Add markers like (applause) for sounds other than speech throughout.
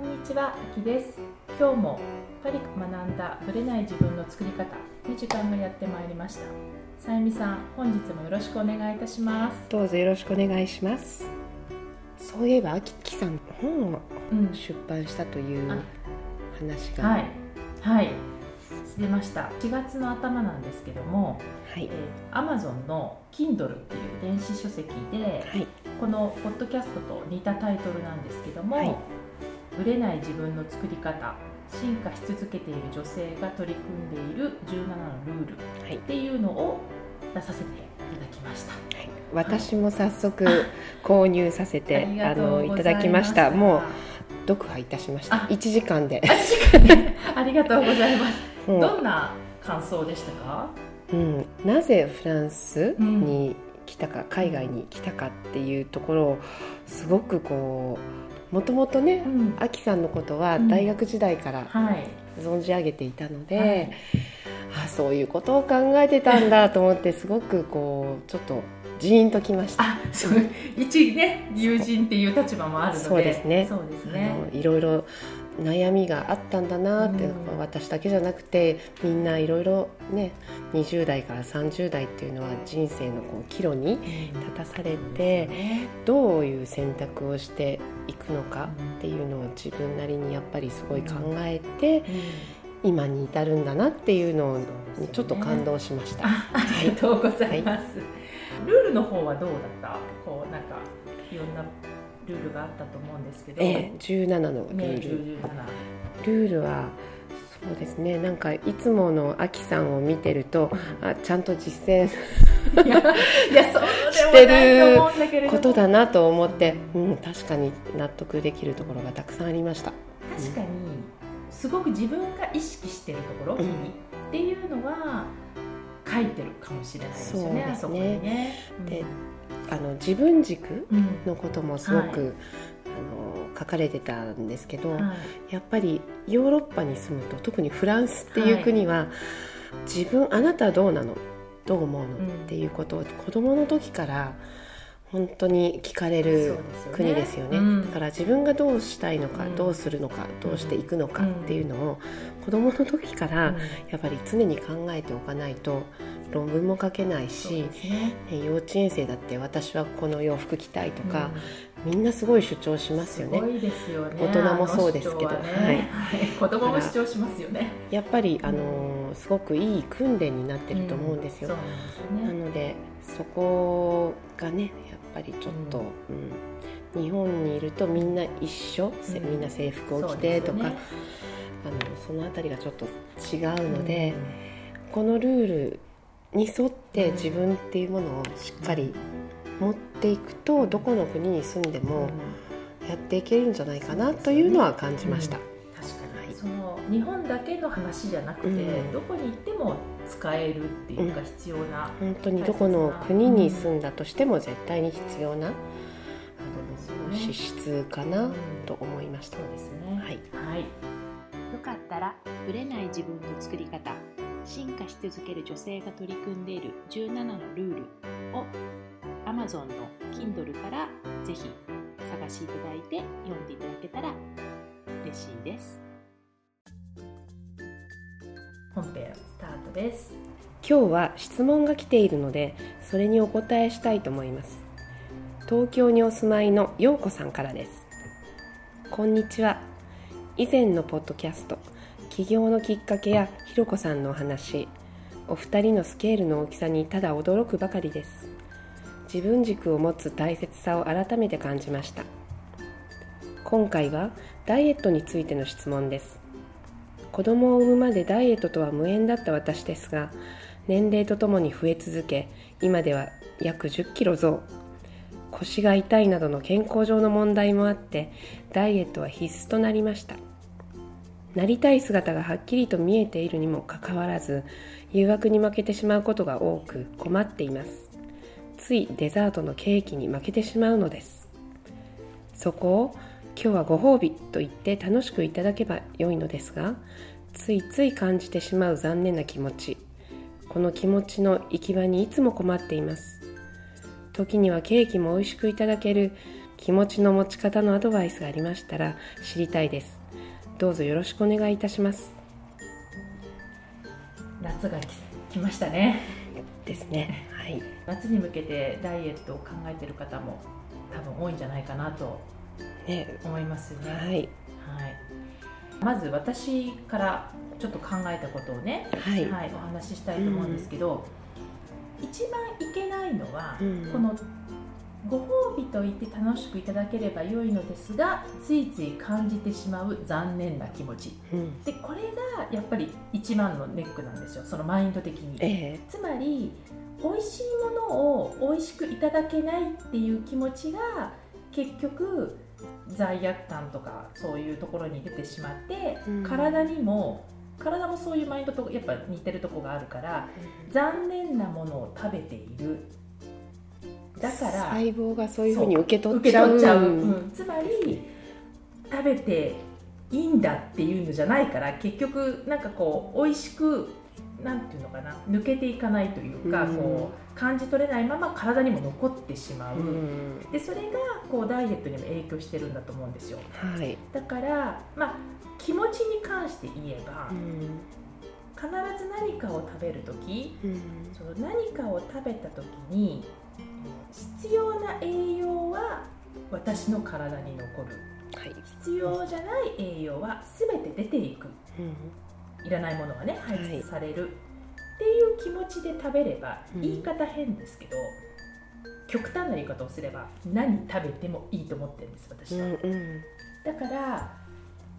こんにちは、あきです。今日もパリ学んだブレない自分の作り方の時間がやってまいりました。さゆみさん、本日もよろしくお願いいたします。どうぞよろしくお願いしますそういえばあききさん本をうん、出版したというあ話がはい、はい、出ました。4月の頭なんですけども、はいえー、Amazon の Kindle っていう電子書籍で、はいこのポッドキャストと似たタイトルなんですけども、はいぶれない自分の作り方進化し続けている女性が取り組んでいる17のルールはい。っていうのを出させていただきました。私も早速購入させて、あのいただきました。もう読破いたしました。あ。1時間で。(laughs) ありがとうございます。もう、どんな感想でしたか？うん、なぜフランスに来たか、海外に来たかっていうところをすごくこうもともとねん。あきさんのことはうん。大学時代からはい。存じ上げていたので、はい。あそういうことを考えてたんだと思ってすごくこうちょっとジーンときました。あそう一ね友人っていう立場もあるので。そうですね。そうですあねのいろいろ悩みがあったんだなって、うん。私だけじゃなくてみんないろいろね20代から30代っていうのは人生のこう岐路に立たされてね。どういう選択をしていくのかっていうのを自分なりにやっぱりすごい考えて今に至るんだなっていうのにちょっと感動しました。あありがとうございます、ルールの方はどうだった？こうなんかいろんなルールがあったと思うんですけど、ええ、17のルねール、17ルールはそうですね。なんかいつものアキさんを見てるとあちゃんと実践 (laughs) いやいやそうでもないと思うんだけれども。ことだなと思って、うん、確かに納得できるところがたくさんありました。確かにすごく自分が意識してるところ、うん。っていうのは書いてるかもしれないですよねそうですね。あそこにね。であの自分軸うん。のこともすごく、はい。あの書かれてたんですけど、はい。やっぱりヨーロッパに住むと特にフランスっていう国は、自分あなたはどうなの？どう思うの、ん。っていうことを子供の時から本当に聞かれる国ですよね。うん。だから自分がどうしたいのか、うん。どうするのかどうしていくのかっていうのを子供の時からうん。やっぱり常に考えておかないと論文も書けないし、ね。ね幼稚園生だって私はこの洋服着たいとか、みんなすごい主張しますよね。ね。大人もそうですけどあの主張はね。はい。子供も主張しますよね。やっぱり、あのーすごくいい訓練になってると思うんですよ、そうなんなのでそこがねやっぱりちょっと、うん。日本にいるとみんな一緒、みんな制服を着てとか、あのその辺りがちょっと違うので、このルールに沿って自分っていうものをしっかり持っていくとどこの国に住んでうん。もやっていけるんじゃないかなというのは感じました。確かその日本だけの話じゃなくて、うん。どこに行っても使えるっていうかうん必要な、本当にどこの国に住んだとしても絶対に必要な、あの資質かなと思いました。そう。ですね。はい、はい、よかったらブレない自分の作り方進化し続ける女性が取り組んでいる17のルールを Amazon の Kindle からぜひ探していただいて読んでいただけたら嬉しいです。本編スタートです。今日は質問が来ているのでそれにお答えしたいと思います。東京にお住まいの陽子さんからです。こんにちは。以前のポッドキャスト起業のきっかけやひろこさんのお話。お二人のスケールの大きさにただ驚くばかりです。自分軸を持つ大切さを改めて感じました。今回はダイエットについての質問です。子供を産むまでダイエットとは無縁だった私ですが年齢とともに増え続け今では約1 0キロ増。腰が痛いなどの健康上の問題もあってダイエットは必須となりました。なりたい姿がはっきりと見えているにもかかわらず誘惑に負けてしまうことが多く困っています。ついデザートのケーキに負けてしまうのです。そこを今日はご褒美と言って楽しくいただけば良いのですがついつい感じてしまう残念な気持ち。この気持ちの行き場にいつも困っています。時にはケーキも美味しくいただける気持ちの持ち方のアドバイスがありましたら知りたいです。どうぞよろしくお願いいたします。夏が来来ましたね。ですね。はい。夏に向けてダイエットを考えてる方も多分多いんじゃないかなとね。思いますよね、はい。はい、まず私からちょっと考えたことをね、はい、はい、お話ししたいと思うんですけど、一番いけないのは、うん。このご褒美と言って楽しくいただければ良いのですがついつい感じてしまう残念な気持ち。うん、でこれがやっぱり一番のネックなんですよそのマインド的に。えつまり美味しいものを美味しくいただけないっていう気持ちが結局罪悪感とかそういうところに出てしまって、うん。体にも体もそういうマインドとやっぱ似てるとこがあるから残念なものを食べているだから細胞がそういうふうに受け取っちゃう。ちゃう、うん。つまり食べていいんだっていうのじゃないから結局なんかこう美味しくなんていうのかな抜けていかないというか、うん。こう感じ取れないまま体にも残ってしまう、うん。でそれがこうダイエットにも影響してるんだと思うんですよ。はい、だからまあ気持ちに関して言えば、うん。必ず何かを食べる時うん。その何かを食べた時に私の体に残る。はい。必要じゃない栄養は全て出ていく。うん。いらないものがねはい。排出される、っていう気持ちで食べれば、うん。言い方変ですけど極端な言い方をすれば何食べてもいいと思ってるんです私は、うんうん。だから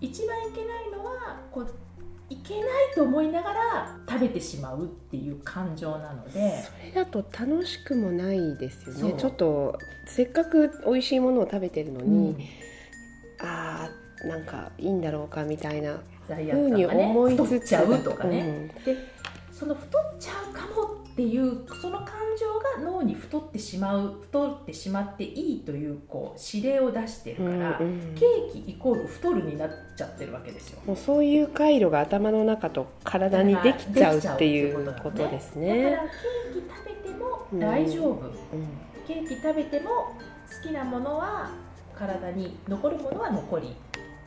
一番いけないのはこういけないと思いながら食べてしまうっていう感情なので。それだと楽しくもないですよね。ちょっとせっかく美味しいものを食べてるのに、あーなんかいいんだろうかみたいな罪ふうに思いつつ。太っちゃうとかね、うん。でその太っちゃうかもっていうその感情が脳に太ってしまう太ってしまっていいというこう指令を出してるから、うんうんケーキイコール太るになっちゃってるわけですよ。もうそういう回路が頭の中と体にできちゃうっていうことですだかねら。ケーキ食べても大丈夫、うんケーキ食べても好きなものは体に残るものは残り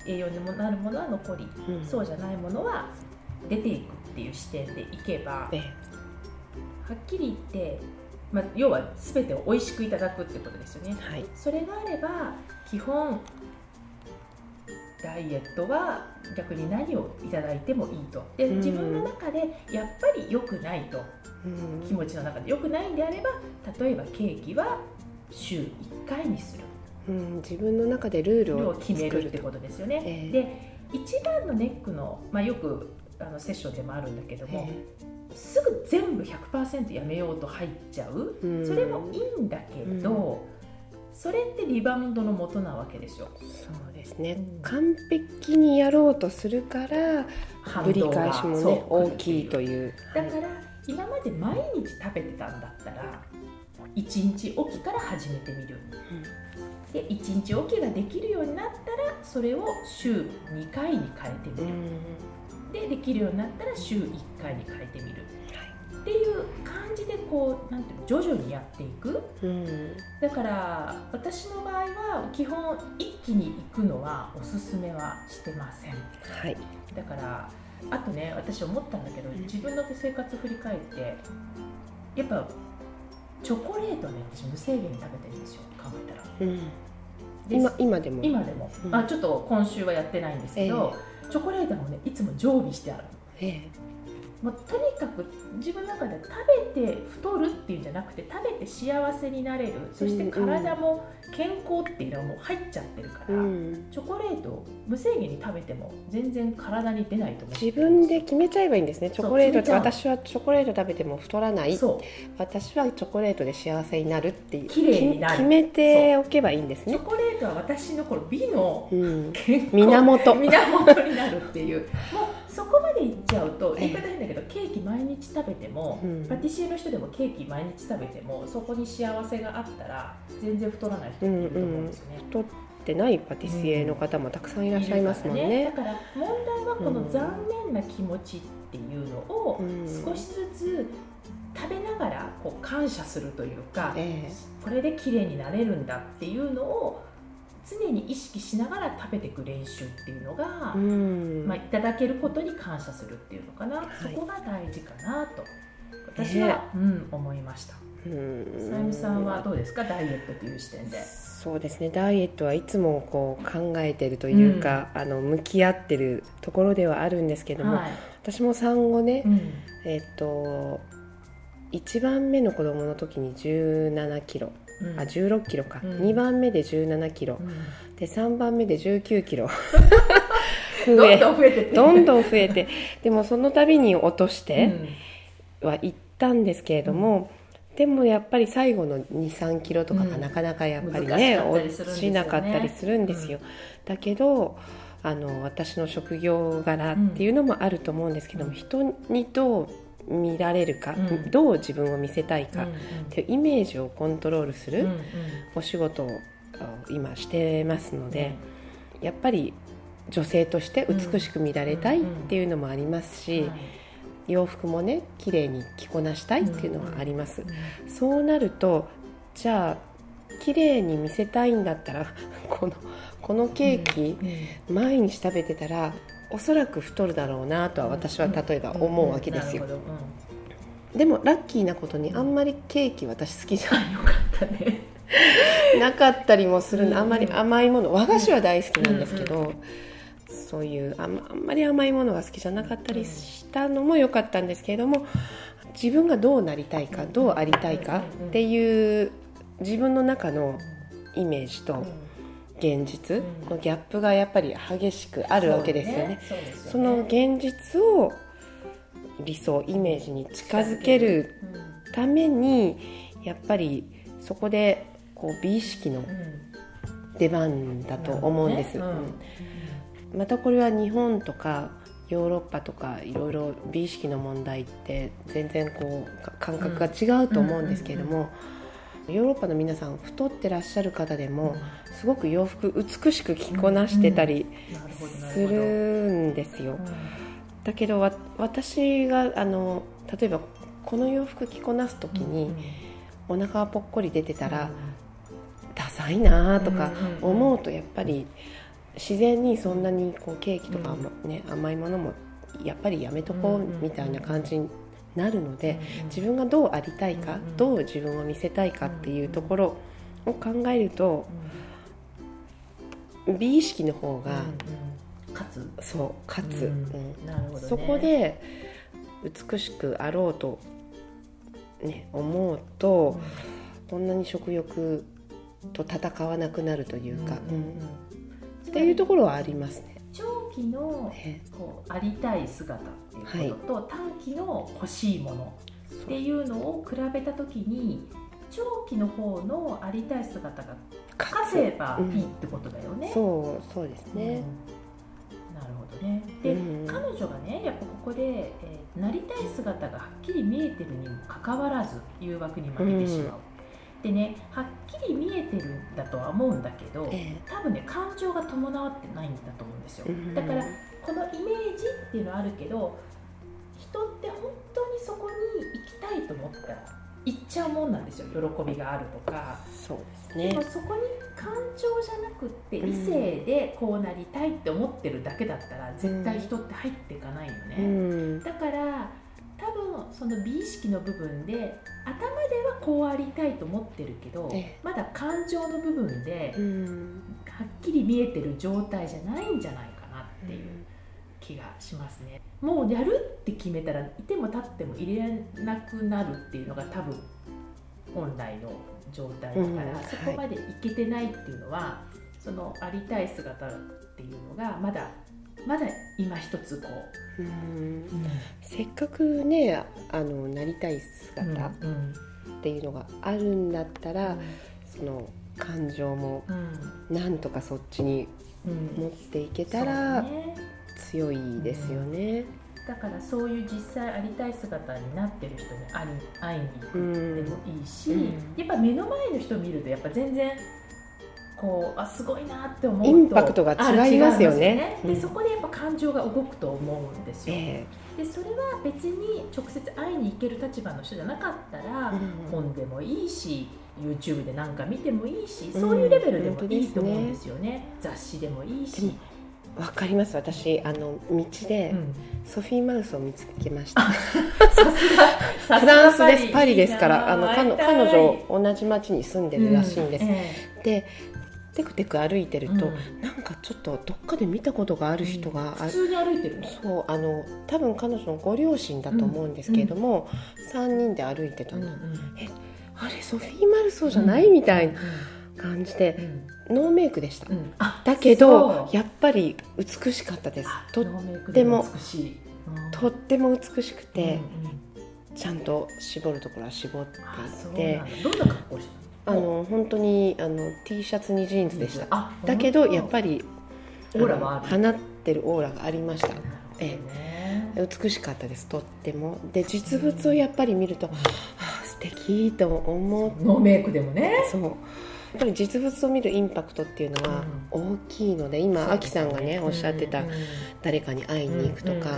栄養にもなるものは残り、うん。そうじゃないものは出ていくっていう視点でいけばはえ。っきり言って、まあ、要は全てを美味しくいただくってことですよね。えはい。それがあれば基本ダイエットは逆に何をいただいてもいいと。でうん。自分の中でやっぱり良くないと。うん。気持ちの中で。良くないんであれば例えばケーキは週1回にする。うん。自分の中でルール量をを決め作るってことですよね。ええ。で一番のネックの、まあ、よくあのセッションでもあるんだけども、えすぐ全部100%やめようと入っちゃう、うん。それもいいんだけれど、それってリバウンドの元なわけですよ。そうですね、うん。完璧にやろうとするからぶり返しもね大きいという。だから今まで毎日食べてたんだったら1日おきから始めてみる。で1日おきができるようになったらそれを週2回に変えてみる。うんでできるようになったら週1回に変えてみる。っていう感じでこうなんていうの徐々にやっていく。うん。だから私の場合は基本一気に行くのはおすすめはしてません。はい。だからあとね私思ったんだけど自分の生活振り返ってやっぱチョコレートね私無制限に食べてるんですよ。考えたら。うん。で今今でも。今でも、うん。あちょっと今週はやってないんですけど、チョコレートもねいつも常備してあるえ。もうとにかく自分の中で食べて太るっていうんじゃなくて食べて幸せになれる。そして体も健康っていうのはもう入っちゃってるから、えうん。チョコレートを無制限に食べても全然体に出ないと思う。自分で決めちゃえばいいんですね。チョコレートって私はチョコレート食べても太らない。私はチョコレートで幸せになるっていう綺麗になる。決めておけばいいんですね。チョコレートは私のこの美のうん。源。源になるっていう。もうそこまでいっちゃうとええ。言い方変だけどケーキ毎日食べても、うん。パティシエの人でもケーキ毎日食べてもそこに幸せがあったら全然太らない人っていると思うんですよね。太ってないパティシエの方もたくさんいらっしゃいますもんね。だから問題はこの残念な気持ちっていうのをうん。少しずつ食べながらこう感謝するというか、え。これで綺麗になれるんだっていうのを常に意識しながら食べていく練習っていうのが、うん。まあ、いただけることに感謝するっていうのかな、い。そこが大事かなと私は、うん、思いました。うん。さゆみさんはどうですか？ダイエットという視点で。そうですね。ダイエットはいつもこう考えてるというか、あの向き合ってるところではあるんですけども、はい。私も産後ね、うん。えっと1番目の子供の時に17キロ、うん。あ16キロか、うん。2番目で17キロ、うん。で3番目で19キロ。(laughs) どん増えどん増えて。どんどん増えて。でもその度に落としてうん。は行ったんですけれども、でもやっぱり最後の23キロとかがうん。なかなかやっぱりね、落ちなかったりするんですよ、だけどあの私の職業柄っていうのもあると思うんですけども、うん。人にどう見られるか、うん。どう自分を見せたいかうんっていうイメージをコントロールするお仕事を今してますので、やっぱり女性として美しく見られたいっていうのもありますし、はい洋服もね綺麗に着こなしたいっていうのはあります、うんそうなるとじゃあ綺麗に見せたいんだったら (laughs) このこのケーキ、うん。毎日食べてたらおそらく太るだろうなとは私は例えば思うわけですよ、でもラッキーなことにあんまりケーキ私好きじゃあよかったね。(laughs) なかったりもするんでうん。あんまり甘いもの和菓子は大好きなんですけど、そういうあんあんまり甘いものが好きじゃなかったりしたのも良かったんですけれども自分がどうなりたいかどうありたいかっていう自分の中のイメージと現実うん。のギャップがやっぱり激しくあるわけですよね。その現実を理想イメージに近づけるためにやっぱりそこでこう美意識のうん。うん出番だと思うんです、またこれは日本とかヨーロッパとかいろいろ美意識の問題って全然こうか感覚が違うと思うんですけれども、ヨーロッパの皆さん太ってらっしゃる方でもすごく洋服美しく着こなしてたりするんですよ。だけどわ私があの例えばこの洋服着こなす時にお腹がぽっこり出てたら、ダサいなとか思うとやっぱり自然にそんなにこうケーキとかもね、甘いものもやっぱりやめとこうみたいな感じになるので、自分がどうありたいか、うんどう自分を見せたいかっていうところを考えると美意識の方が、かつ。そう勝つ、うん。そこで美しくあろうと、ね、思うと、こんなに食欲と戦わなくなるというか、うん。うん。っていうところはありますね。長期のねこうありたい姿っていうことと、短期の欲しいものっていうのを比べた時に長期の方のありたい姿が勝てばうんいいってことだよね。そうそうですうんね。なるほどね。で、うん彼女がねやっぱここで、えーなりたい姿がはっきり見えてるにもかかわらず誘惑に負けてしまう。でねはっきり見えてるんだとは思うんだけど、え多分ね感情が伴ってないんだと思うんですよ。うん。だからこのイメージっていうのはあるけど人って本当にそこに行きたいと思ったら行っちゃうもんなんですよ。喜びがあるとか。えそうですね。でもそこに感情じゃなくってうん。理性でこうなりたいって思ってるだけだったら絶対人って入っていかないのね、うん。だから多分その美意識の部分で頭ではこうありたいと思ってるけどええ。まだ感情の部分でうんはっきり見えてる状態じゃないんじゃないかなっていう気がしますね。もうやるって決めたらいても立っても入れなくなるっていうのが多分本来の状態だから、うん。そこまでいけてないっていうのは、そのありたい姿っていうのがまだまだ今一つこう。ん。う、せっかくねあのなりたい姿っうん。ていうのがあるんだったら、その感情もうん。なんとかそっちにうん。持っていけたらね。強いですよね。だからそういう実際ありたい姿になってる人に会いに会いに行くうんでもいいし、うん。やっぱ目の前の人を見るとやっぱ全然こうあすごいなって思うとインパクトが違いますよね。うんあ違いますでそこでやっぱ感情が動くと思うんですよ、えでそれは別に直接会いに行ける立場の人じゃなかったら、えうん本でもいいし YouTube で何か見てもいいしそういうレベルでもうんいいと思うんですよね,、雑誌でもいいし。わかります私。あの道でうん。ソフィーマウスを見つけました、さすがさフランスです。パリですからあの彼女同じ町に住んでるらしいんです、うえ。でテクテク歩いてると、うん。なんかちょっとどっかで見たことがある人が、あ普通に歩いてるのそうあの多分彼女のご両親だと思うんですけれども、3人で歩いてたの、うんうん。あれソフィー・マルソーじゃない、みたいな感じでうん。ノーメイクでした、だけどやっぱり美しかったです。あとノーメイクでも美しい。うん。とっても美しくて、うんうん。ちゃんと絞るところは絞っていて。どんな格好してあの本当にあの T シャツにジーンズでした。あだけどやっぱりオーラはある。の放ってるオーラがありました。なるほどね。美しかったです。とっても。で実物をやっぱり見ると、はあ、素敵と思うノーメイクでもね。そう。やっぱり実物を見るインパクトっていうのは大きいので今アキさんがねおっしゃってたうん誰かに会いに行くとか、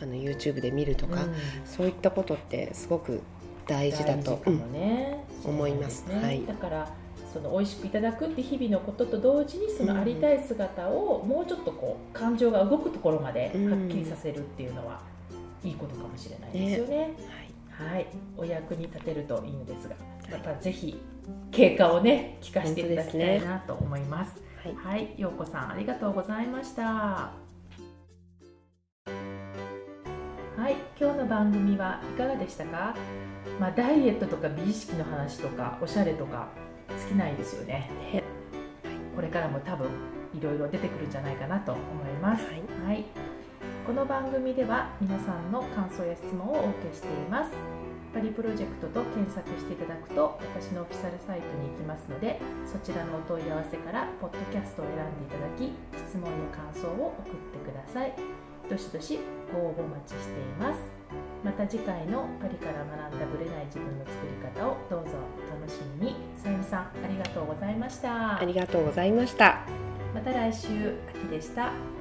あの YouTube で見るとか、うん。そういったことってすごく大事だとね。うん思います。すね。はい。だからその美味しくいただくって日々のことと同時にそのありたい姿をもうちょっとこう感情が動くところまではっきりさせるっていうのはいいことかもしれないですよね。はい、お役に立てるといいのですが、またぜひ経過をね聞かせていただきたいなと思います。はいはい、ようこさんありがとうございました。今日の番組はいかがでしたか？まあダイエットとか美意識の話とかおしゃれとか好きないですよね。ねこれからも多分いろいろ出てくるんじゃないかなと思います。はいはい、この番組では皆さんの感想や質問をお受けしています。パリプロジェクトと検索していただくと私のオフィシャルサイトに行きますのでそちらのお問い合わせからポッドキャストを選んでいただき質問や感想を送ってくださいどしどしご応募お待ちしていますまた次回のパリから学んだブレない自分の作り方をどうぞお楽しみに。さゆみさんありがとうございました。ありがとうございました。また来週秋でした